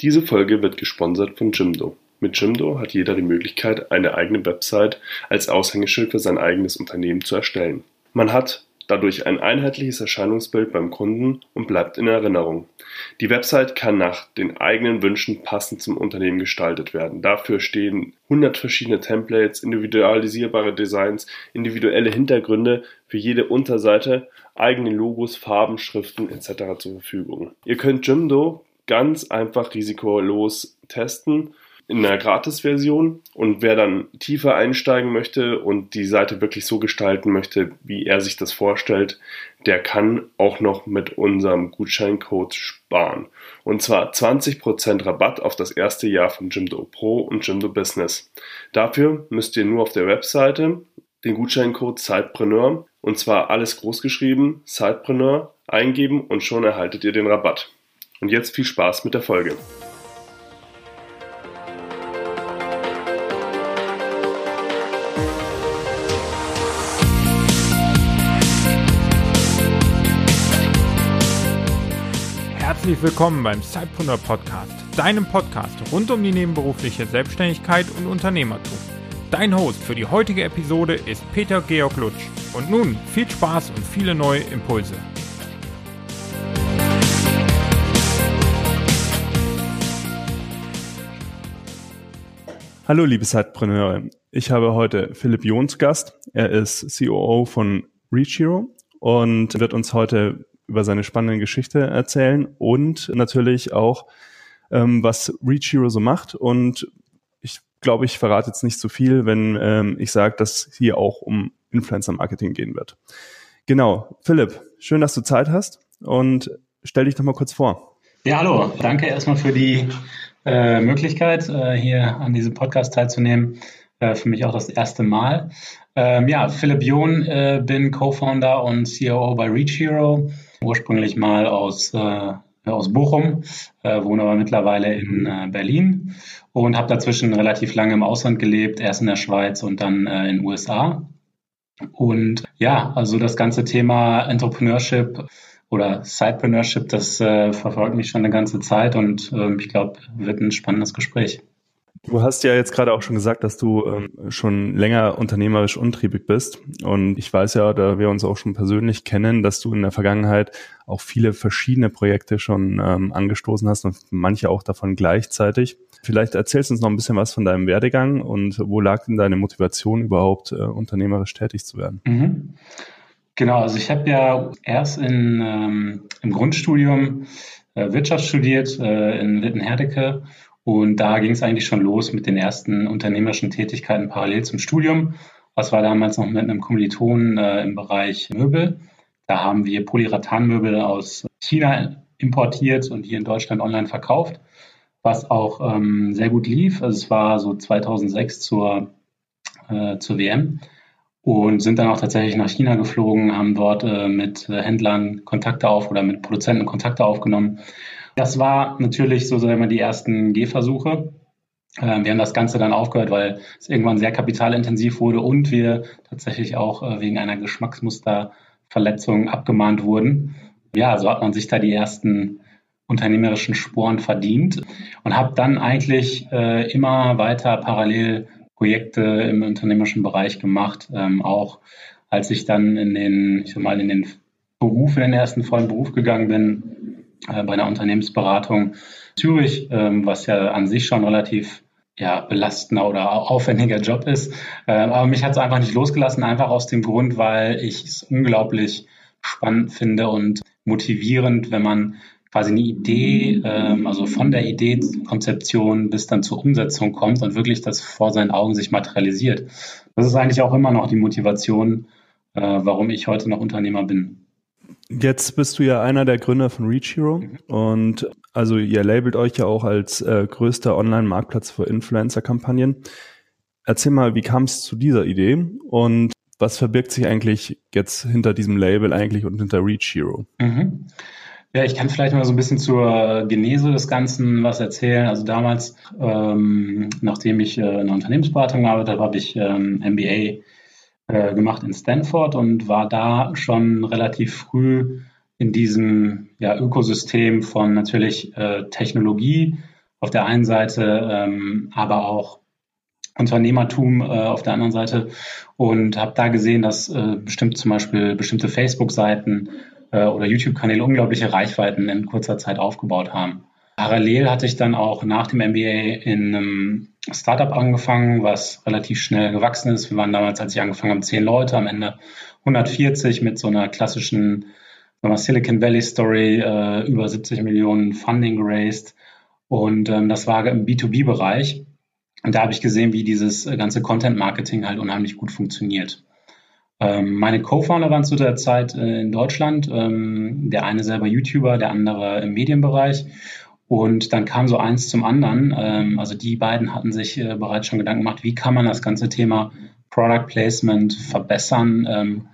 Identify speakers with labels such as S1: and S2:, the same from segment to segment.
S1: Diese Folge wird gesponsert von Jimdo. Mit Jimdo hat jeder die Möglichkeit, eine eigene Website als Aushängeschild für sein eigenes Unternehmen zu erstellen. Man hat dadurch ein einheitliches Erscheinungsbild beim Kunden und bleibt in Erinnerung. Die Website kann nach den eigenen Wünschen passend zum Unternehmen gestaltet werden. Dafür stehen 100 verschiedene Templates, individualisierbare Designs, individuelle Hintergründe für jede Unterseite, eigene Logos, Farben, Schriften etc. zur Verfügung. Ihr könnt Jimdo ganz einfach risikolos testen in einer Gratis-Version und wer dann tiefer einsteigen möchte und die Seite wirklich so gestalten möchte, wie er sich das vorstellt, der kann auch noch mit unserem Gutscheincode sparen. Und zwar 20% Rabatt auf das erste Jahr von Jimdo Pro und Jimdo Business. Dafür müsst ihr nur auf der Webseite den Gutscheincode Sidepreneur und zwar alles großgeschrieben, Sidepreneur eingeben und schon erhaltet ihr den Rabatt. Und jetzt viel Spaß mit der Folge.
S2: Herzlich willkommen beim Sidepreneur Podcast, deinem Podcast rund um die nebenberufliche Selbstständigkeit und Unternehmertum. Dein Host für die heutige Episode ist Peter Georg Lutsch. Und nun viel Spaß und viele neue Impulse.
S1: Hallo liebe Zeitpreneure, ich habe heute Philipp Jons Gast. Er ist COO von ReachHero und wird uns heute über seine spannende Geschichte erzählen und natürlich auch, ähm, was ReachHero so macht. Und ich glaube, ich verrate jetzt nicht zu so viel, wenn ähm, ich sage, dass hier auch um Influencer-Marketing gehen wird. Genau, Philipp, schön, dass du Zeit hast und stell dich doch mal kurz vor.
S3: Ja, hallo. Danke erstmal für die äh, Möglichkeit, äh, hier an diesem Podcast teilzunehmen. Äh, für mich auch das erste Mal. Ähm, ja, Philipp John, äh, bin Co-Founder und COO bei Reach Hero. Ursprünglich mal aus, äh, aus Bochum, wohne aber mittlerweile in Berlin und habe dazwischen relativ lange im Ausland gelebt, erst in der Schweiz und dann in den USA. Und ja, also das ganze Thema Entrepreneurship oder Sidepreneurship, das äh, verfolgt mich schon eine ganze Zeit und äh, ich glaube, wird ein spannendes Gespräch.
S1: Du hast ja jetzt gerade auch schon gesagt, dass du ähm, schon länger unternehmerisch untriebig bist. Und ich weiß ja, da wir uns auch schon persönlich kennen, dass du in der Vergangenheit auch viele verschiedene Projekte schon ähm, angestoßen hast und manche auch davon gleichzeitig. Vielleicht erzählst du uns noch ein bisschen was von deinem Werdegang und wo lag denn deine Motivation überhaupt, äh, unternehmerisch tätig zu werden?
S3: Mhm. Genau, also ich habe ja erst in, ähm, im Grundstudium äh, Wirtschaft studiert äh, in Wittenherdecke und da ging es eigentlich schon los mit den ersten unternehmerischen Tätigkeiten parallel zum Studium. Was war damals noch mit einem Kommilitonen äh, im Bereich Möbel. Da haben wir Polyrathanmöbel aus China importiert und hier in Deutschland online verkauft, was auch ähm, sehr gut lief. Also es war so 2006 zur, äh, zur WM und sind dann auch tatsächlich nach China geflogen, haben dort äh, mit äh, Händlern Kontakte auf oder mit Produzenten Kontakte aufgenommen. Das war natürlich so sagen wir die ersten Gehversuche. Äh, wir haben das Ganze dann aufgehört, weil es irgendwann sehr kapitalintensiv wurde und wir tatsächlich auch äh, wegen einer Geschmacksmusterverletzung abgemahnt wurden. Ja, so hat man sich da die ersten unternehmerischen Sporen verdient und habe dann eigentlich äh, immer weiter parallel Projekte im unternehmerischen Bereich gemacht, ähm, auch als ich dann in den, ich sag mal, in den Beruf, in den ersten vollen Beruf gegangen bin, äh, bei einer Unternehmensberatung Zürich, ähm, was ja an sich schon relativ ja, belastender oder aufwendiger Job ist. Äh, aber mich hat es einfach nicht losgelassen, einfach aus dem Grund, weil ich es unglaublich spannend finde und motivierend, wenn man quasi eine Idee, ähm, also von der Idee, Konzeption bis dann zur Umsetzung kommt und wirklich das vor seinen Augen sich materialisiert. Das ist eigentlich auch immer noch die Motivation, äh, warum ich heute noch Unternehmer bin.
S1: Jetzt bist du ja einer der Gründer von Reach Hero mhm. und also ihr labelt euch ja auch als äh, größter Online-Marktplatz für Influencer-Kampagnen. Erzähl mal, wie kam es zu dieser Idee und was verbirgt sich eigentlich jetzt hinter diesem Label eigentlich und hinter Reach Hero? Mhm.
S3: Ja, ich kann vielleicht mal so ein bisschen zur Genese des Ganzen was erzählen. Also damals, ähm, nachdem ich äh, in der Unternehmensberatung gearbeitet habe, habe ich ähm, MBA äh, gemacht in Stanford und war da schon relativ früh in diesem ja, Ökosystem von natürlich äh, Technologie, auf der einen Seite, ähm, aber auch Unternehmertum äh, auf der anderen Seite und habe da gesehen, dass äh, bestimmt zum Beispiel bestimmte Facebook-Seiten äh, oder YouTube-Kanäle unglaubliche Reichweiten in kurzer Zeit aufgebaut haben. Parallel hatte ich dann auch nach dem MBA in einem Startup angefangen, was relativ schnell gewachsen ist. Wir waren damals, als ich angefangen habe, zehn Leute, am Ende 140 mit so einer klassischen Silicon Valley Story, äh, über 70 Millionen Funding geraced. Und ähm, das war im B2B-Bereich. Und da habe ich gesehen, wie dieses ganze Content-Marketing halt unheimlich gut funktioniert. Ähm, meine Co-Founder waren zu der Zeit äh, in Deutschland, ähm, der eine selber YouTuber, der andere im Medienbereich. Und dann kam so eins zum anderen. Ähm, also die beiden hatten sich äh, bereits schon Gedanken gemacht, wie kann man das ganze Thema Product Placement verbessern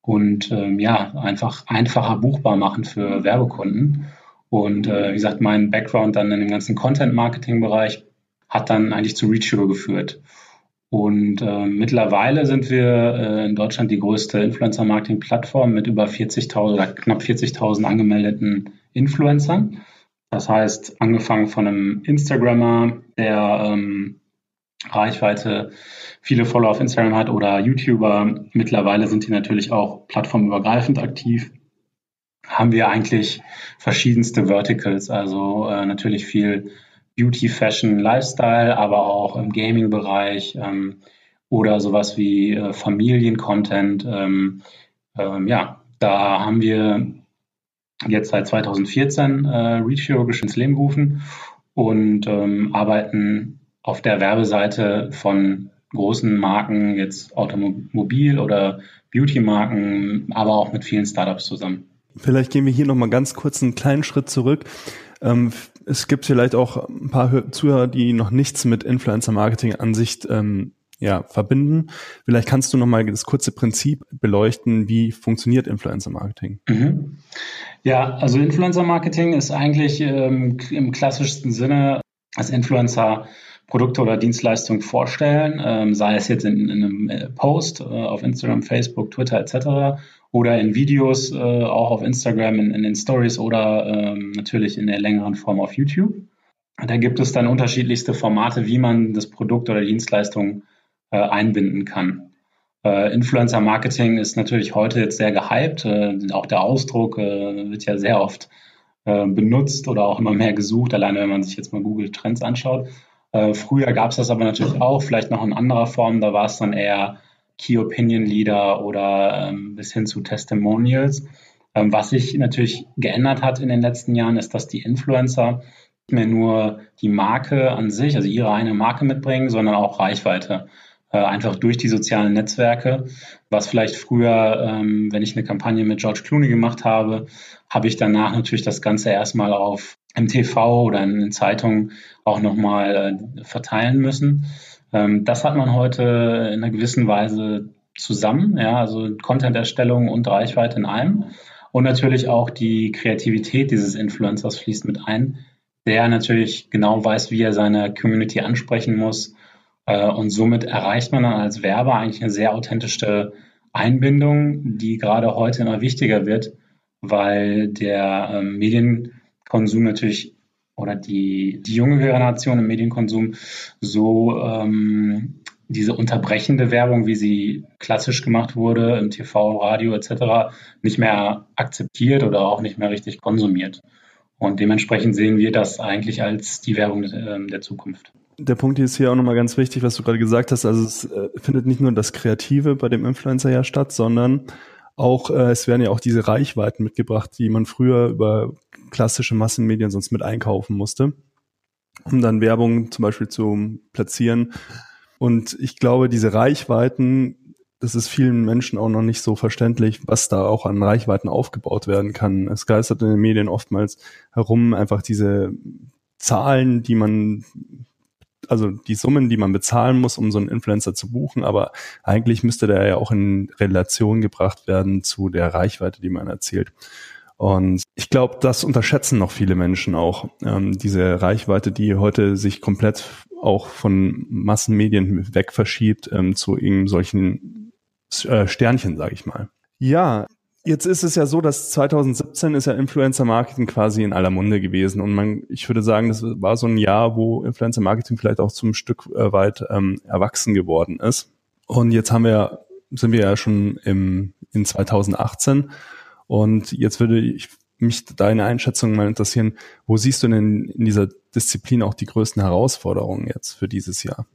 S3: und ja, einfach einfacher buchbar machen für Werbekunden. Und äh, wie gesagt, mein Background dann in dem ganzen Content-Marketing-Bereich hat dann eigentlich zu Reachable geführt. Und äh, mittlerweile sind wir äh, in Deutschland die größte Influencer-Marketing-Plattform mit über 40.000 oder knapp 40.000 angemeldeten Influencern. Das heißt, angefangen von einem Instagrammer, der ähm, Reichweite, viele Follower auf Instagram hat oder YouTuber. Mittlerweile sind die natürlich auch plattformübergreifend aktiv. Haben wir eigentlich verschiedenste Verticals, also äh, natürlich viel Beauty, Fashion, Lifestyle, aber auch im Gaming-Bereich ähm, oder sowas wie äh, Familien-Content. Ähm, ähm, ja, da haben wir jetzt seit 2014 äh, Reach ins Leben gerufen und ähm, arbeiten auf der Werbeseite von großen Marken, jetzt Automobil- oder Beauty-Marken, aber auch mit vielen Startups zusammen.
S1: Vielleicht gehen wir hier nochmal ganz kurz einen kleinen Schritt zurück. Ähm, es gibt vielleicht auch ein paar Zuhörer, die noch nichts mit Influencer-Marketing-Ansicht ähm, ja, verbinden. Vielleicht kannst du noch mal das kurze Prinzip beleuchten, wie funktioniert Influencer-Marketing?
S3: Mhm. Ja, also Influencer-Marketing ist eigentlich ähm, im klassischsten Sinne als Influencer Produkte oder Dienstleistungen vorstellen, ähm, sei es jetzt in, in einem äh, Post äh, auf Instagram, Facebook, Twitter etc. oder in Videos äh, auch auf Instagram, in, in den Stories oder ähm, natürlich in der längeren Form auf YouTube. Da gibt es dann unterschiedlichste Formate, wie man das Produkt oder Dienstleistung äh, einbinden kann. Äh, Influencer Marketing ist natürlich heute jetzt sehr gehypt. Äh, auch der Ausdruck wird ja sehr oft benutzt oder auch immer mehr gesucht, alleine wenn man sich jetzt mal Google Trends anschaut. Äh, früher gab es das aber natürlich auch, vielleicht noch in anderer Form. Da war es dann eher Key Opinion Leader oder ähm, bis hin zu Testimonials. Ähm, was sich natürlich geändert hat in den letzten Jahren, ist, dass die Influencer nicht mehr nur die Marke an sich, also ihre eine Marke mitbringen, sondern auch Reichweite. Äh, einfach durch die sozialen Netzwerke. Was vielleicht früher, ähm, wenn ich eine Kampagne mit George Clooney gemacht habe, habe ich danach natürlich das Ganze erstmal auf im TV oder in den Zeitungen auch nochmal äh, verteilen müssen. Ähm, das hat man heute in einer gewissen Weise zusammen, ja, also Content-Erstellung und Reichweite in einem. Und natürlich auch die Kreativität dieses Influencers fließt mit ein, der natürlich genau weiß, wie er seine Community ansprechen muss. Äh, und somit erreicht man dann als Werber eigentlich eine sehr authentische Einbindung, die gerade heute immer wichtiger wird, weil der ähm, Medien Konsum natürlich oder die, die junge Generation im Medienkonsum so ähm, diese unterbrechende Werbung, wie sie klassisch gemacht wurde im TV, Radio etc., nicht mehr akzeptiert oder auch nicht mehr richtig konsumiert. Und dementsprechend sehen wir das eigentlich als die Werbung äh, der Zukunft.
S1: Der Punkt ist hier auch nochmal ganz wichtig, was du gerade gesagt hast. Also es äh, findet nicht nur das Kreative bei dem Influencer ja statt, sondern auch, äh, es werden ja auch diese Reichweiten mitgebracht, die man früher über klassische Massenmedien sonst mit einkaufen musste, um dann Werbung zum Beispiel zu platzieren. Und ich glaube, diese Reichweiten, das ist vielen Menschen auch noch nicht so verständlich, was da auch an Reichweiten aufgebaut werden kann. Es geistert in den Medien oftmals herum einfach diese Zahlen, die man also die Summen, die man bezahlen muss, um so einen Influencer zu buchen, aber eigentlich müsste der ja auch in Relation gebracht werden zu der Reichweite, die man erzielt. Und ich glaube, das unterschätzen noch viele Menschen auch, ähm, diese Reichweite, die heute sich komplett auch von Massenmedien weg verschiebt ähm, zu irgend solchen äh, Sternchen, sage ich mal. Ja, Jetzt ist es ja so, dass 2017 ist ja Influencer Marketing quasi in aller Munde gewesen und man, ich würde sagen, das war so ein Jahr, wo Influencer Marketing vielleicht auch zum Stück äh, weit ähm, erwachsen geworden ist. Und jetzt haben wir, sind wir ja schon im, in 2018 und jetzt würde ich mich deine Einschätzung mal interessieren, wo siehst du denn in dieser Disziplin auch die größten Herausforderungen jetzt für dieses Jahr?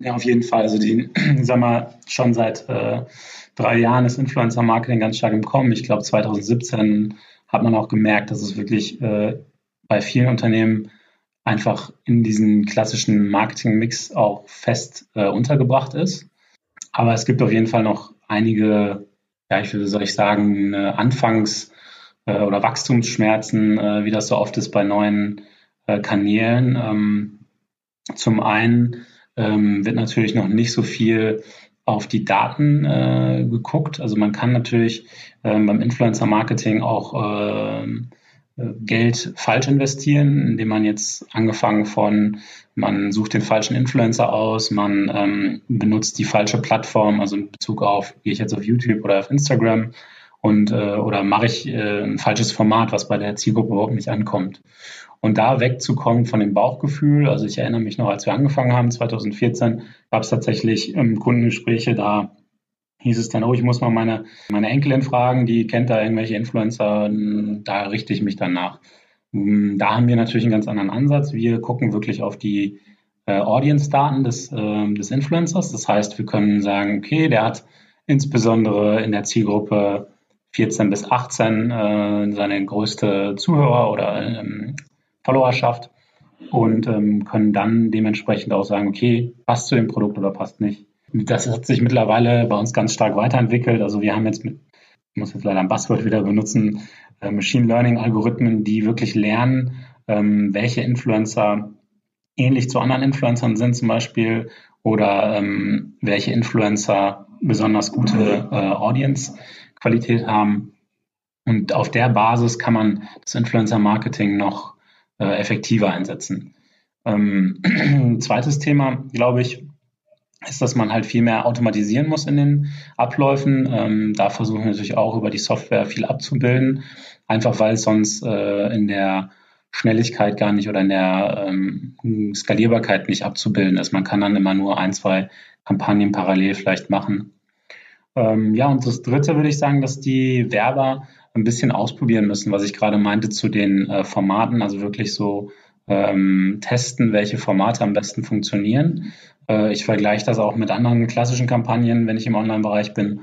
S3: Ja, auf jeden Fall. Also die, sag mal, schon seit äh, drei Jahren ist Influencer-Marketing ganz stark im Kommen. Ich glaube, 2017 hat man auch gemerkt, dass es wirklich äh, bei vielen Unternehmen einfach in diesen klassischen Marketing-Mix auch fest äh, untergebracht ist. Aber es gibt auf jeden Fall noch einige, ja, ich würde, soll ich sagen, äh, Anfangs- äh, oder Wachstumsschmerzen, äh, wie das so oft ist bei neuen Kanälen. Ähm, zum einen ähm, wird natürlich noch nicht so viel auf die Daten äh, geguckt. Also man kann natürlich ähm, beim Influencer-Marketing auch äh, Geld falsch investieren, indem man jetzt angefangen von, man sucht den falschen Influencer aus, man ähm, benutzt die falsche Plattform, also in Bezug auf, gehe ich jetzt auf YouTube oder auf Instagram und äh, oder mache ich äh, ein falsches Format, was bei der Zielgruppe überhaupt nicht ankommt. Und da wegzukommen von dem Bauchgefühl, also ich erinnere mich noch, als wir angefangen haben, 2014, gab es tatsächlich ähm, Kundengespräche, da hieß es dann, oh, ich muss mal meine, meine Enkelin fragen, die kennt da irgendwelche Influencer, da richte ich mich dann nach. Mm, da haben wir natürlich einen ganz anderen Ansatz. Wir gucken wirklich auf die äh, Audience-Daten des, äh, des Influencers. Das heißt, wir können sagen, okay, der hat insbesondere in der Zielgruppe 14 bis 18 äh, seine größte Zuhörer oder ähm, Followerschaft und ähm, können dann dementsprechend auch sagen, okay, passt zu dem Produkt oder passt nicht. Das hat sich mittlerweile bei uns ganz stark weiterentwickelt. Also wir haben jetzt mit, ich muss jetzt leider ein Buzzword wieder benutzen, äh, Machine Learning Algorithmen, die wirklich lernen, ähm, welche Influencer ähnlich zu anderen Influencern sind zum Beispiel oder ähm, welche Influencer besonders gute äh, Audience-Qualität haben. Und auf der Basis kann man das Influencer-Marketing noch äh, effektiver einsetzen. Ähm, zweites Thema, glaube ich, ist, dass man halt viel mehr automatisieren muss in den Abläufen. Ähm, da versuchen wir natürlich auch über die Software viel abzubilden, einfach weil es sonst äh, in der Schnelligkeit gar nicht oder in der ähm, Skalierbarkeit nicht abzubilden ist. Man kann dann immer nur ein, zwei Kampagnen parallel vielleicht machen. Ähm, ja, und das Dritte würde ich sagen, dass die Werber ein bisschen ausprobieren müssen, was ich gerade meinte zu den äh, Formaten, also wirklich so ähm, testen, welche Formate am besten funktionieren. Äh, ich vergleiche das auch mit anderen klassischen Kampagnen, wenn ich im Online-Bereich bin,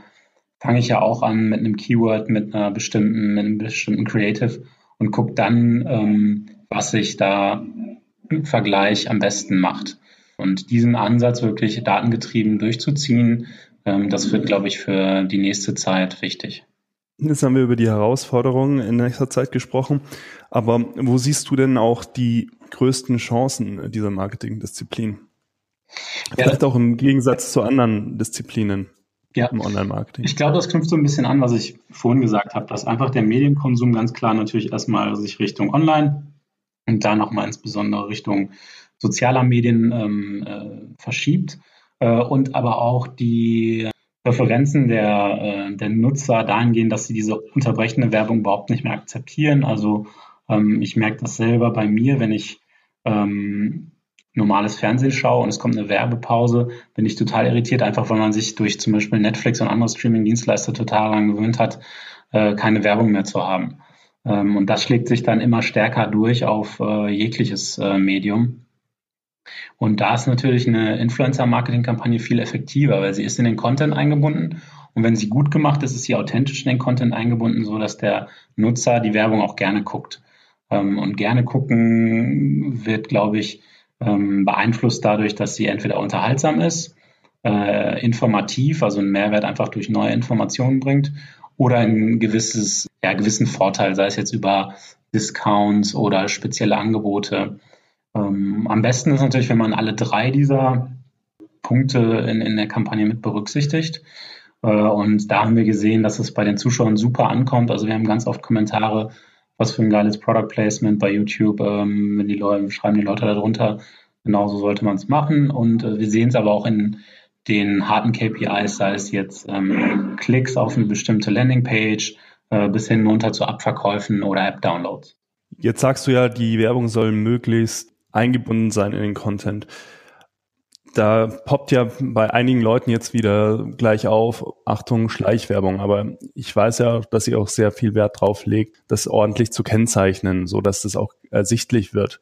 S3: fange ich ja auch an mit einem Keyword, mit einer bestimmten, mit einem bestimmten Creative und gucke dann, ähm, was sich da im Vergleich am besten macht. Und diesen Ansatz wirklich datengetrieben durchzuziehen, das wird, glaube ich, für die nächste Zeit wichtig.
S1: Jetzt haben wir über die Herausforderungen in nächster Zeit gesprochen. Aber wo siehst du denn auch die größten Chancen dieser Marketingdisziplin? Ja. Vielleicht auch im Gegensatz zu anderen Disziplinen
S3: ja. im Online-Marketing. Ich glaube, das knüpft so ein bisschen an, was ich vorhin gesagt habe, dass einfach der Medienkonsum ganz klar natürlich erstmal sich Richtung Online und da nochmal insbesondere Richtung sozialer Medien ähm, äh, verschiebt äh, und aber auch die Präferenzen der, äh, der Nutzer dahingehend, dass sie diese unterbrechende Werbung überhaupt nicht mehr akzeptieren. Also ähm, ich merke das selber bei mir, wenn ich ähm, normales Fernsehen schaue und es kommt eine Werbepause, bin ich total irritiert, einfach weil man sich durch zum Beispiel Netflix und andere Streaming-Dienstleister total daran gewöhnt hat, äh, keine Werbung mehr zu haben. Ähm, und das schlägt sich dann immer stärker durch auf äh, jegliches äh, Medium. Und da ist natürlich eine Influencer-Marketing-Kampagne viel effektiver, weil sie ist in den Content eingebunden. Und wenn sie gut gemacht ist, ist sie authentisch in den Content eingebunden, so dass der Nutzer die Werbung auch gerne guckt. Ähm, und gerne gucken wird, glaube ich, ähm, beeinflusst dadurch, dass sie entweder unterhaltsam ist, äh, informativ, also einen Mehrwert einfach durch neue Informationen bringt, oder ein gewisses, ja, gewissen Vorteil, sei es jetzt über Discounts oder spezielle Angebote. Ähm, am besten ist natürlich, wenn man alle drei dieser Punkte in, in der Kampagne mit berücksichtigt. Äh, und da haben wir gesehen, dass es bei den Zuschauern super ankommt. Also wir haben ganz oft Kommentare, was für ein geiles Product Placement bei YouTube, ähm, wenn die Leute, schreiben die Leute darunter, genauso sollte man es machen. Und äh, wir sehen es aber auch in den harten KPIs, sei es jetzt ähm, Klicks auf eine bestimmte Landingpage, äh, bis hin runter zu Abverkäufen oder App-Downloads.
S1: Jetzt sagst du ja, die Werbung soll möglichst eingebunden sein in den Content. Da poppt ja bei einigen Leuten jetzt wieder gleich auf, Achtung, Schleichwerbung. Aber ich weiß ja, dass ihr auch sehr viel Wert drauf legt, das ordentlich zu kennzeichnen, so dass das auch ersichtlich wird.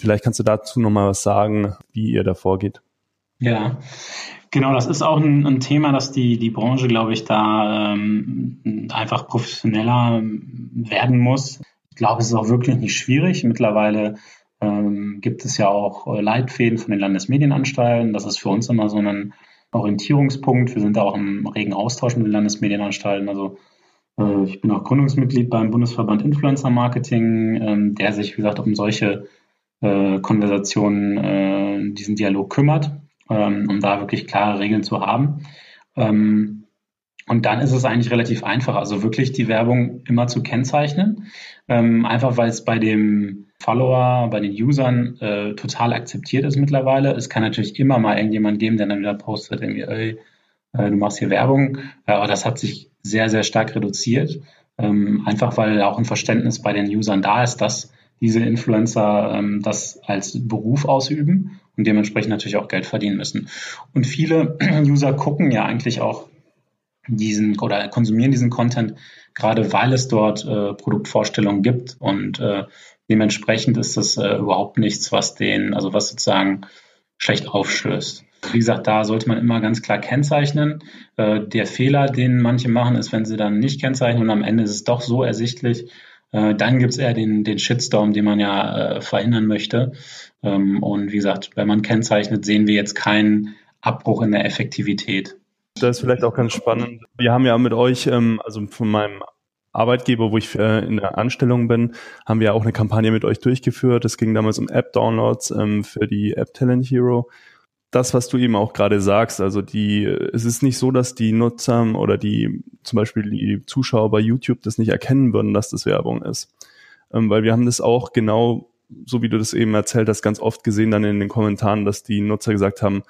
S1: Vielleicht kannst du dazu nochmal was sagen, wie ihr da vorgeht.
S3: Ja, genau, das ist auch ein, ein Thema, dass die, die Branche, glaube ich, da ähm, einfach professioneller werden muss. Ich glaube, es ist auch wirklich nicht schwierig. Mittlerweile ähm, gibt es ja auch äh, Leitfäden von den Landesmedienanstalten. Das ist für uns immer so ein Orientierungspunkt. Wir sind da auch im regen Austausch mit den Landesmedienanstalten. Also äh, ich bin auch Gründungsmitglied beim Bundesverband Influencer Marketing, ähm, der sich, wie gesagt, um solche äh, Konversationen, äh, diesen Dialog kümmert, ähm, um da wirklich klare Regeln zu haben. Ähm, und dann ist es eigentlich relativ einfach, also wirklich die Werbung immer zu kennzeichnen, ähm, einfach weil es bei dem Follower, bei den Usern äh, total akzeptiert ist mittlerweile. Es kann natürlich immer mal irgendjemand geben, der dann wieder postet, irgendwie, ey, äh, du machst hier Werbung, äh, aber das hat sich sehr, sehr stark reduziert, ähm, einfach weil auch ein Verständnis bei den Usern da ist, dass diese Influencer ähm, das als Beruf ausüben und dementsprechend natürlich auch Geld verdienen müssen. Und viele User gucken ja eigentlich auch diesen oder konsumieren diesen Content, gerade weil es dort äh, Produktvorstellungen gibt und äh, dementsprechend ist das äh, überhaupt nichts, was den, also was sozusagen schlecht aufstößt. Wie gesagt, da sollte man immer ganz klar kennzeichnen. Äh, der Fehler, den manche machen, ist, wenn sie dann nicht kennzeichnen und am Ende ist es doch so ersichtlich, äh, dann gibt es eher den, den Shitstorm, den man ja äh, verhindern möchte. Ähm, und wie gesagt, wenn man kennzeichnet, sehen wir jetzt keinen Abbruch in der Effektivität.
S1: Das ist vielleicht auch ganz spannend. Wir haben ja mit euch, ähm, also von meinem Arbeitgeber, wo ich äh, in der Anstellung bin, haben wir auch eine Kampagne mit euch durchgeführt. Es ging damals um App-Downloads ähm, für die App Talent Hero. Das, was du eben auch gerade sagst, also die, es ist nicht so, dass die Nutzer oder die, zum Beispiel die Zuschauer bei YouTube das nicht erkennen würden, dass das Werbung ist. Ähm, weil wir haben das auch genau, so wie du das eben erzählt hast, ganz oft gesehen dann in den Kommentaren, dass die Nutzer gesagt haben,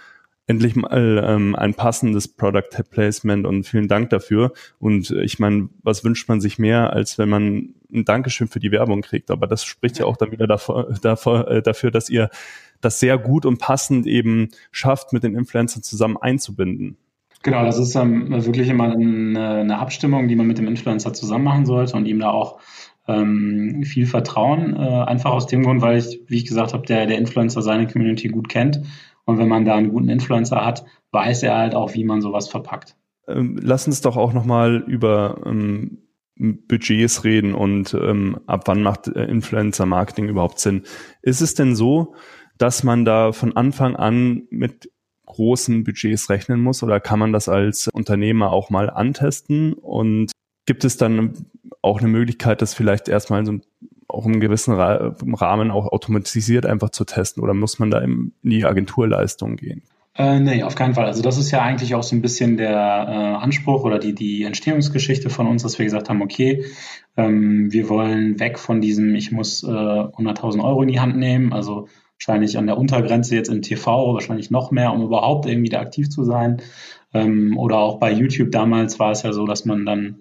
S1: endlich mal ähm, ein passendes Product Placement und vielen Dank dafür. Und äh, ich meine, was wünscht man sich mehr, als wenn man ein Dankeschön für die Werbung kriegt? Aber das spricht ja auch dann wieder davor, davor, äh, dafür, dass ihr das sehr gut und passend eben schafft, mit den Influencern zusammen einzubinden.
S3: Genau, das ist ähm, wirklich immer eine, eine, Abstimmung, die man mit dem Influencer zusammen machen sollte und ihm da auch ähm, viel Vertrauen. Äh, einfach aus dem Grund, weil ich, wie ich gesagt habe, der, der Influencer seine Community gut kennt und wenn man da einen guten Influencer hat, weiß er halt auch, wie man sowas verpackt.
S1: Ähm, lass uns doch auch nochmal über ähm, Budgets reden und ähm, ab wann macht äh, Influencer-Marketing überhaupt Sinn. Ist es denn so, dass man da von Anfang an mit großen Budgets rechnen muss oder kann man das als Unternehmer auch mal antesten und gibt es dann auch eine Möglichkeit, das vielleicht erstmal so auch im gewissen Rahmen auch automatisiert einfach zu testen oder muss man da in die Agenturleistung gehen?
S3: Äh, nee, auf keinen Fall. Also das ist ja eigentlich auch so ein bisschen der äh, Anspruch oder die, die Entstehungsgeschichte von uns, dass wir gesagt haben, okay, ähm, wir wollen weg von diesem, ich muss äh, 100.000 Euro in die Hand nehmen, also wahrscheinlich an der Untergrenze jetzt im TV, wahrscheinlich noch mehr, um überhaupt irgendwie da aktiv zu sein. Ähm, oder auch bei YouTube damals war es ja so, dass man dann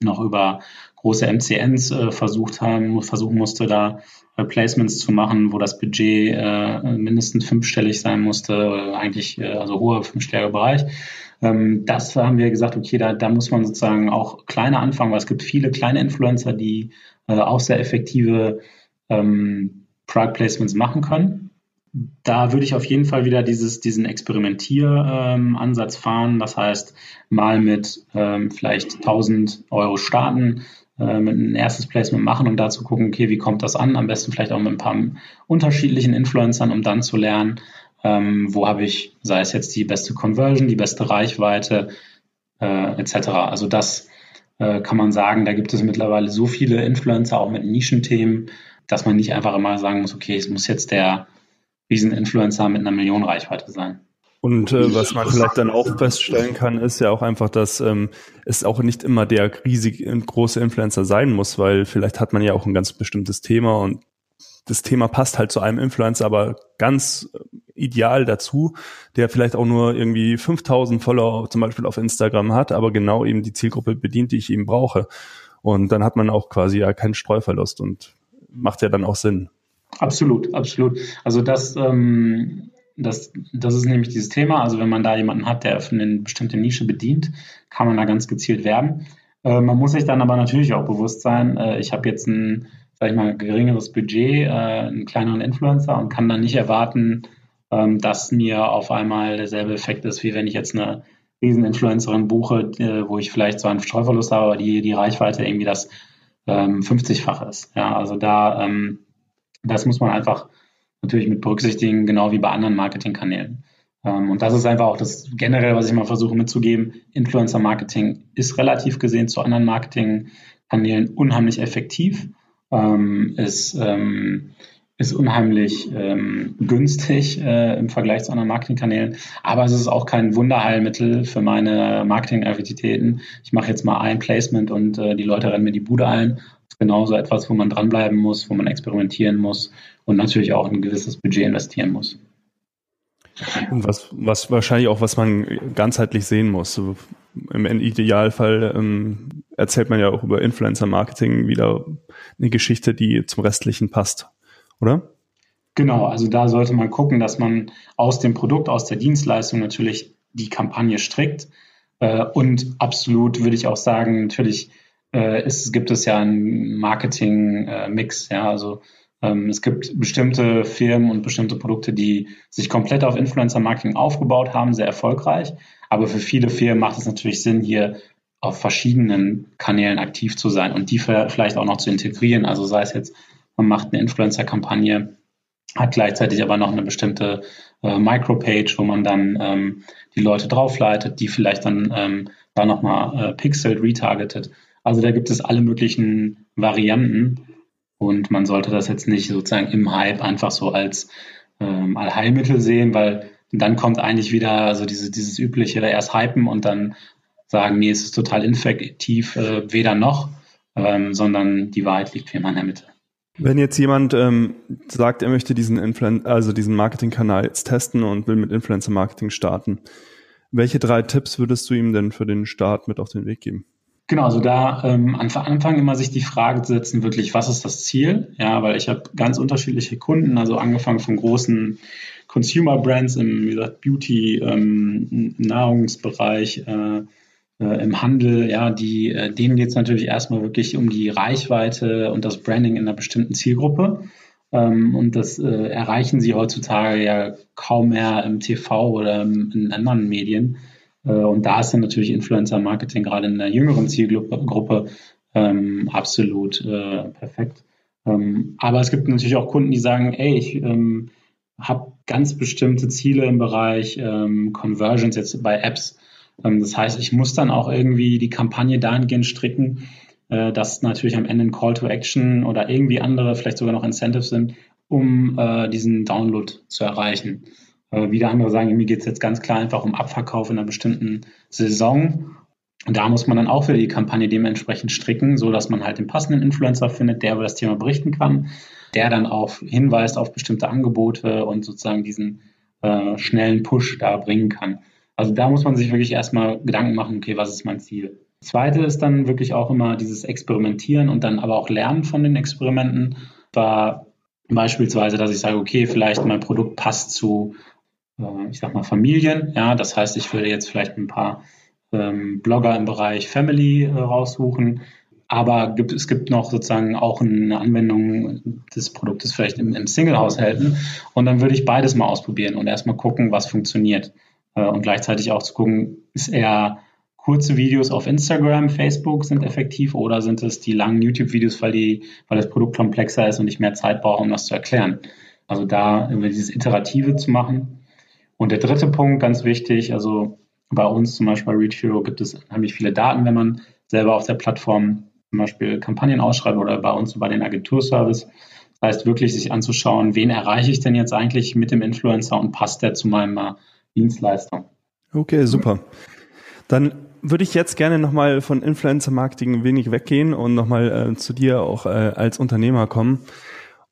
S3: noch über große MCNs äh, versucht haben, versuchen musste, da äh, Placements zu machen, wo das Budget äh, mindestens fünfstellig sein musste, äh, eigentlich äh, also hoher fünfstelliger Bereich. Ähm, das haben wir gesagt, okay, da, da muss man sozusagen auch kleiner anfangen, weil es gibt viele kleine Influencer, die auch sehr effektive ähm, Product Placements machen können. Da würde ich auf jeden Fall wieder dieses, diesen Experimentieransatz ähm, fahren. Das heißt, mal mit ähm, vielleicht 1000 Euro starten, ein erstes Placement machen und dazu gucken, okay, wie kommt das an? Am besten vielleicht auch mit ein paar unterschiedlichen Influencern, um dann zu lernen, ähm, wo habe ich, sei es jetzt die beste Conversion, die beste Reichweite, äh, etc. Also das äh, kann man sagen, da gibt es mittlerweile so viele Influencer, auch mit Nischenthemen, dass man nicht einfach immer sagen muss, okay, es muss jetzt der Rieseninfluencer mit einer Million Reichweite sein.
S1: Und äh, was man vielleicht dann auch feststellen kann, ist ja auch einfach, dass ähm, es auch nicht immer der riesig äh, große Influencer sein muss, weil vielleicht hat man ja auch ein ganz bestimmtes Thema und das Thema passt halt zu einem Influencer, aber ganz äh, ideal dazu, der vielleicht auch nur irgendwie 5000 Follower zum Beispiel auf Instagram hat, aber genau eben die Zielgruppe bedient, die ich eben brauche. Und dann hat man auch quasi ja keinen Streuverlust und macht ja dann auch Sinn.
S3: Absolut, absolut. Also das, ähm, das, das ist nämlich dieses Thema. Also wenn man da jemanden hat, der für eine bestimmte Nische bedient, kann man da ganz gezielt werben. Äh, man muss sich dann aber natürlich auch bewusst sein, äh, ich habe jetzt ein, sag ich mal, geringeres Budget, äh, einen kleineren Influencer und kann dann nicht erwarten, ähm, dass mir auf einmal derselbe Effekt ist, wie wenn ich jetzt eine Rieseninfluencerin buche, äh, wo ich vielleicht so einen Streuverlust habe, aber die, die Reichweite irgendwie das ähm, 50-fach ist. Ja, also da, ähm, das muss man einfach natürlich mit berücksichtigen, genau wie bei anderen Marketingkanälen. Ähm, und das ist einfach auch das generell, was ich mal versuche mitzugeben. Influencer-Marketing ist relativ gesehen zu anderen Marketingkanälen unheimlich effektiv. Ähm, ist, ähm, ist unheimlich ähm, günstig äh, im Vergleich zu anderen Marketingkanälen. Aber es ist auch kein Wunderheilmittel für meine Marketingaktivitäten. Ich mache jetzt mal ein Placement und äh, die Leute rennen mir die Bude ein. Ist genauso etwas, wo man dranbleiben muss, wo man experimentieren muss und natürlich auch ein gewisses Budget investieren muss.
S1: Und was, was wahrscheinlich auch, was man ganzheitlich sehen muss. So Im Idealfall ähm, erzählt man ja auch über Influencer-Marketing wieder eine Geschichte, die zum Restlichen passt oder?
S3: Genau, also da sollte man gucken, dass man aus dem Produkt, aus der Dienstleistung natürlich die Kampagne strickt. Äh, und absolut würde ich auch sagen, natürlich äh, ist, gibt es ja einen Marketing-Mix. ja, also ähm, es gibt bestimmte Firmen und bestimmte Produkte, die sich komplett auf Influencer-Marketing aufgebaut haben, sehr erfolgreich. Aber für viele Firmen macht es natürlich Sinn, hier auf verschiedenen Kanälen aktiv zu sein und die vielleicht auch noch zu integrieren. Also sei es jetzt man macht eine Influencer-Kampagne, hat gleichzeitig aber noch eine bestimmte äh, Micropage, wo man dann ähm, die Leute draufleitet, die vielleicht dann ähm, da nochmal äh, pixelt, retargetet. Also da gibt es alle möglichen Varianten und man sollte das jetzt nicht sozusagen im Hype einfach so als ähm, Allheilmittel sehen, weil dann kommt eigentlich wieder so diese, dieses übliche erst hypen und dann sagen, nee, es ist total infektiv, äh, weder noch, ähm, sondern die Wahrheit liegt wie immer in der Mitte.
S1: Wenn jetzt jemand ähm, sagt, er möchte diesen Influen also diesen Marketingkanal jetzt testen und will mit Influencer Marketing starten, welche drei Tipps würdest du ihm denn für den Start mit auf den Weg geben?
S3: Genau, also da ähm, an Anfang immer sich die Frage zu setzen, wirklich, was ist das Ziel? Ja, weil ich habe ganz unterschiedliche Kunden, also angefangen von großen Consumer Brands im wie gesagt, Beauty, ähm, Nahrungsbereich, äh, äh, im Handel, ja, die, äh, denen geht es natürlich erstmal wirklich um die Reichweite und das Branding in einer bestimmten Zielgruppe. Ähm, und das äh, erreichen sie heutzutage ja kaum mehr im TV oder in anderen Medien. Äh, und da ist dann natürlich Influencer-Marketing gerade in der jüngeren Zielgruppe ähm, absolut äh, perfekt. Ähm, aber es gibt natürlich auch Kunden, die sagen, ey, ich ähm, habe ganz bestimmte Ziele im Bereich ähm, Conversions jetzt bei Apps ähm, das heißt, ich muss dann auch irgendwie die Kampagne dahingehend stricken, äh, dass natürlich am Ende ein Call to Action oder irgendwie andere, vielleicht sogar noch Incentives sind, um äh, diesen Download zu erreichen. Äh, wieder andere sagen, mir geht es jetzt ganz klar einfach um Abverkauf in einer bestimmten Saison. Und da muss man dann auch wieder die Kampagne dementsprechend stricken, so dass man halt den passenden Influencer findet, der über das Thema berichten kann, der dann auch hinweist auf bestimmte Angebote und sozusagen diesen äh, schnellen Push da bringen kann. Also da muss man sich wirklich erstmal Gedanken machen, okay, was ist mein Ziel? Das zweite ist dann wirklich auch immer dieses Experimentieren und dann aber auch Lernen von den Experimenten. War beispielsweise, dass ich sage, okay, vielleicht mein Produkt passt zu, äh, ich sag mal, Familien. Ja, das heißt, ich würde jetzt vielleicht ein paar ähm, Blogger im Bereich Family äh, raussuchen. Aber gibt, es gibt noch sozusagen auch eine Anwendung des Produktes vielleicht im, im Single-Haushalten. Und dann würde ich beides mal ausprobieren und erstmal gucken, was funktioniert. Äh, und gleichzeitig auch zu gucken, ist eher kurze Videos auf Instagram, Facebook sind effektiv oder sind es die langen YouTube-Videos, weil, die, weil das Produkt komplexer ist und ich mehr Zeit brauche, um das zu erklären. Also da dieses Iterative zu machen. Und der dritte Punkt, ganz wichtig, also bei uns zum Beispiel bei Reach Hero gibt es nämlich viele Daten, wenn man selber auf der Plattform zum Beispiel Kampagnen ausschreibt oder bei uns bei den Agenturservice. Das heißt wirklich sich anzuschauen, wen erreiche ich denn jetzt eigentlich mit dem Influencer und passt der zu meinem Dienstleistung.
S1: Okay, super. Dann würde ich jetzt gerne nochmal von Influencer Marketing ein wenig weggehen und nochmal äh, zu dir auch äh, als Unternehmer kommen.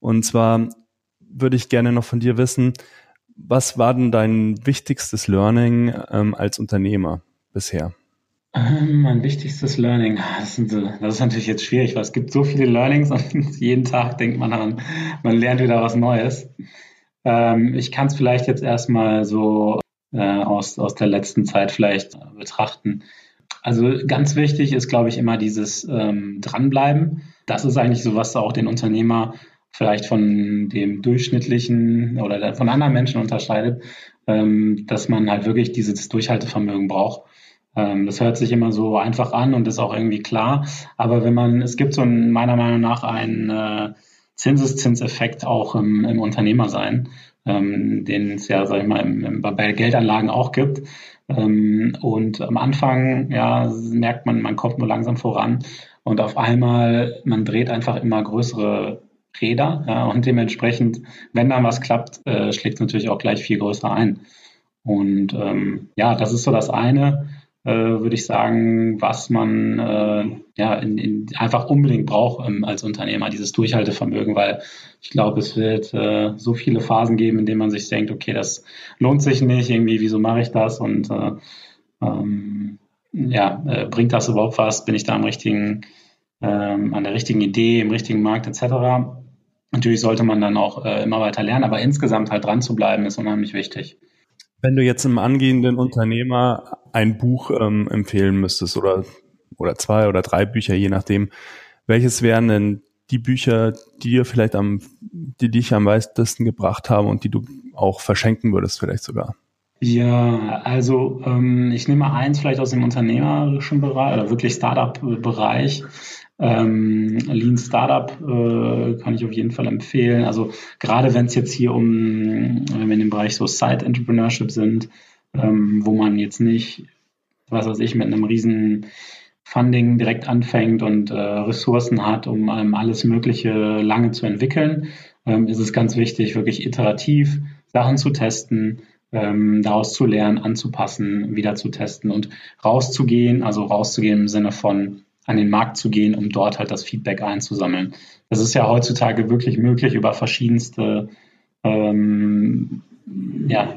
S1: Und zwar würde ich gerne noch von dir wissen, was war denn dein wichtigstes Learning ähm, als Unternehmer bisher?
S3: Ähm, mein wichtigstes Learning, das, sind, das, ist natürlich jetzt schwierig, weil es gibt so viele Learnings und jeden Tag denkt man daran, man lernt wieder was Neues. Ähm, ich kann es vielleicht jetzt erstmal so äh, aus, aus der letzten Zeit vielleicht betrachten. Also ganz wichtig ist, glaube ich, immer dieses ähm, Dranbleiben. Das ist eigentlich so, was auch den Unternehmer vielleicht von dem durchschnittlichen oder von anderen Menschen unterscheidet, ähm, dass man halt wirklich dieses Durchhaltevermögen braucht. Ähm, das hört sich immer so einfach an und ist auch irgendwie klar. Aber wenn man, es gibt so ein, meiner Meinung nach einen äh, Zinseszinseffekt auch im, im Unternehmersein, ähm, den es ja, sag ich mal, im, im, bei Geldanlagen auch gibt. Und am Anfang, ja, merkt man, man kommt nur langsam voran und auf einmal, man dreht einfach immer größere Räder ja, und dementsprechend, wenn dann was klappt, äh, schlägt es natürlich auch gleich viel größer ein. Und ähm, ja, das ist so das eine äh, würde ich sagen, was man äh, ja in, in einfach unbedingt braucht ähm, als Unternehmer, dieses Durchhaltevermögen, weil ich glaube, es wird äh, so viele Phasen geben, in denen man sich denkt, okay, das lohnt sich nicht, irgendwie, wieso mache ich das und äh, ähm, ja, äh, bringt das überhaupt was? Bin ich da am richtigen, ähm, an der richtigen Idee, im richtigen Markt etc. Natürlich sollte man dann auch äh, immer weiter lernen, aber insgesamt halt dran zu bleiben, ist unheimlich wichtig.
S1: Wenn du jetzt einem angehenden Unternehmer ein Buch ähm, empfehlen müsstest oder, oder zwei oder drei Bücher, je nachdem, welches wären denn die Bücher, die dir vielleicht am, die dich am meisten gebracht haben und die du auch verschenken würdest, vielleicht sogar?
S3: Ja, also ähm, ich nehme eins vielleicht aus dem unternehmerischen Bereich oder wirklich Startup-Bereich. Ähm, Lean Startup äh, kann ich auf jeden Fall empfehlen. Also gerade wenn es jetzt hier um, wenn wir in dem Bereich so Side Entrepreneurship sind, ähm, wo man jetzt nicht, was weiß ich, mit einem riesen Funding direkt anfängt und äh, Ressourcen hat, um ähm, alles Mögliche lange zu entwickeln, ähm, ist es ganz wichtig, wirklich iterativ Sachen zu testen, ähm, daraus zu lernen, anzupassen, wieder zu testen und rauszugehen, also rauszugehen im Sinne von an den Markt zu gehen, um dort halt das Feedback einzusammeln. Das ist ja heutzutage wirklich möglich über verschiedenste ähm, ja,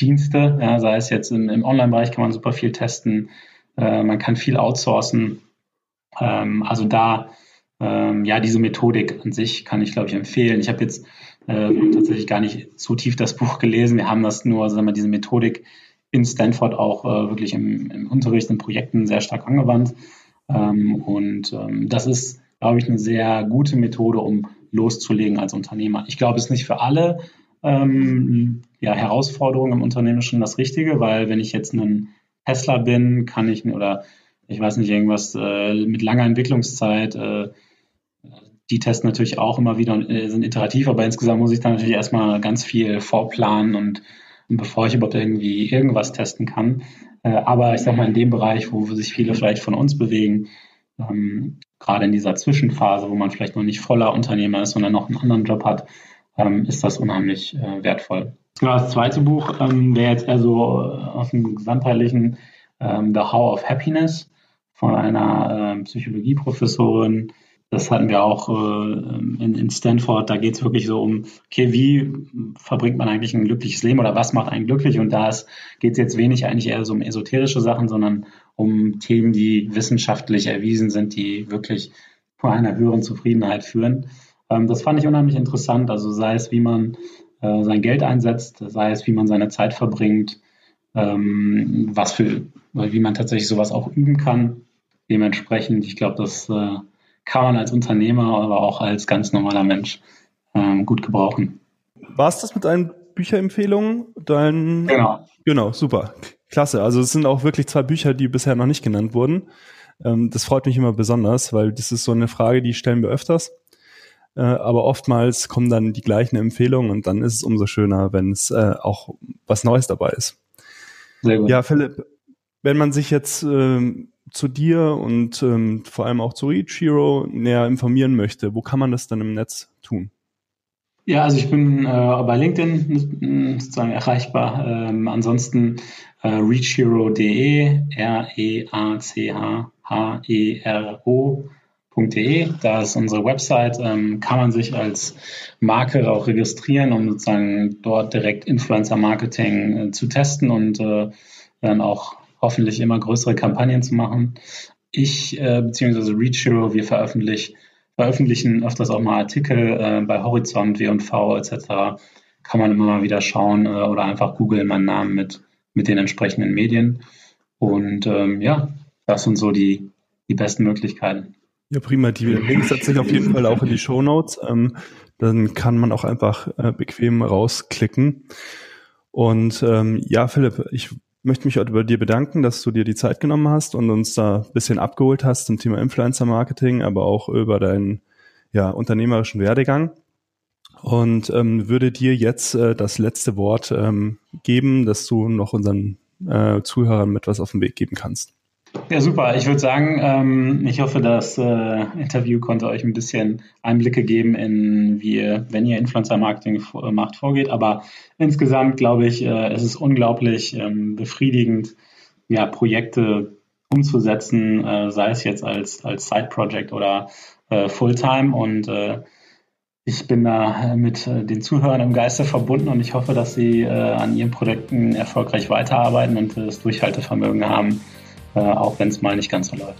S3: Dienste, ja, sei es jetzt im, im Online-Bereich kann man super viel testen, äh, man kann viel outsourcen. Ähm, also da, ähm, ja, diese Methodik an sich kann ich, glaube ich, empfehlen. Ich habe jetzt äh, tatsächlich gar nicht so tief das Buch gelesen. Wir haben das nur, sagen wir, diese Methodik in Stanford auch äh, wirklich im, im Unterricht, in Projekten sehr stark angewandt. Ähm, und ähm, das ist, glaube ich, eine sehr gute Methode, um loszulegen als Unternehmer. Ich glaube, es ist nicht für alle ähm, ja, Herausforderungen im Unternehmen schon das Richtige, weil wenn ich jetzt ein Tesla bin, kann ich oder ich weiß nicht, irgendwas äh, mit langer Entwicklungszeit, äh, die testen natürlich auch immer wieder und äh, sind iterativ, aber insgesamt muss ich dann natürlich erstmal ganz viel vorplanen und, und bevor ich überhaupt irgendwie irgendwas testen kann, äh, aber ich sag mal, in dem Bereich, wo sich viele vielleicht von uns bewegen, ähm, gerade in dieser Zwischenphase, wo man vielleicht noch nicht voller Unternehmer ist, sondern noch einen anderen Job hat, ähm, ist das unheimlich äh, wertvoll. Genau, das zweite Buch ähm, wäre jetzt eher so äh, aus dem gesamtheitlichen ähm, The How of Happiness von einer äh, Psychologieprofessorin das hatten wir auch äh, in, in Stanford. Da geht es wirklich so um, okay, wie verbringt man eigentlich ein glückliches Leben oder was macht einen glücklich? Und da geht es jetzt wenig eigentlich eher so um esoterische Sachen, sondern um Themen, die wissenschaftlich erwiesen sind, die wirklich vor einer höheren Zufriedenheit führen. Ähm, das fand ich unheimlich interessant. Also sei es, wie man äh, sein Geld einsetzt, sei es, wie man seine Zeit verbringt, ähm, was für, wie man tatsächlich sowas auch üben kann. Dementsprechend, ich glaube, das äh, kann man als Unternehmer, aber auch als ganz normaler Mensch ähm, gut gebrauchen.
S1: War es das mit deinen Bücherempfehlungen? Dein genau. Genau, super. Klasse. Also es sind auch wirklich zwei Bücher, die bisher noch nicht genannt wurden. Ähm, das freut mich immer besonders, weil das ist so eine Frage, die stellen wir öfters. Äh, aber oftmals kommen dann die gleichen Empfehlungen und dann ist es umso schöner, wenn es äh, auch was Neues dabei ist. Sehr gut. Ja, Philipp, wenn man sich jetzt ähm, zu dir und ähm, vor allem auch zu Hero näher informieren möchte, wo kann man das dann im Netz tun?
S3: Ja, also ich bin äh, bei LinkedIn sozusagen erreichbar. Ähm, ansonsten äh, reachhero.de, R-E-A-C-H-H-E-R-O.de. Da ist unsere Website. Ähm, kann man sich als Marke auch registrieren, um sozusagen dort direkt Influencer Marketing äh, zu testen und äh, dann auch hoffentlich immer größere Kampagnen zu machen. Ich äh, bzw. Reach Hero, wir veröffentlichen, veröffentlichen öfters auch mal Artikel äh, bei Horizont, W&V etc. Kann man immer mal wieder schauen äh, oder einfach googeln meinen Namen mit, mit den entsprechenden Medien. Und ähm, ja, das sind so die, die besten Möglichkeiten.
S1: Ja, prima. Die Links setze ich auf jeden Fall auch in die Show Notes. Ähm, dann kann man auch einfach äh, bequem rausklicken. Und ähm, ja, Philipp, ich möchte mich heute bei dir bedanken, dass du dir die Zeit genommen hast und uns da ein bisschen abgeholt hast zum Thema Influencer Marketing, aber auch über deinen ja, unternehmerischen Werdegang. Und ähm, würde dir jetzt äh, das letzte Wort ähm, geben, dass du noch unseren äh, Zuhörern mit was auf den Weg geben kannst.
S3: Ja, super. Ich würde sagen, ähm, ich hoffe, das äh, Interview konnte euch ein bisschen Einblicke geben in, wie ihr, wenn ihr Influencer-Marketing äh, macht, vorgeht. Aber insgesamt glaube ich, äh, es ist unglaublich ähm, befriedigend, ja, Projekte umzusetzen, äh, sei es jetzt als, als Side-Project oder äh, Fulltime. Und äh, ich bin da mit den Zuhörern im Geiste verbunden und ich hoffe, dass sie an ihren Projekten erfolgreich weiterarbeiten und das Durchhaltevermögen haben, auch wenn es mal nicht ganz so läuft.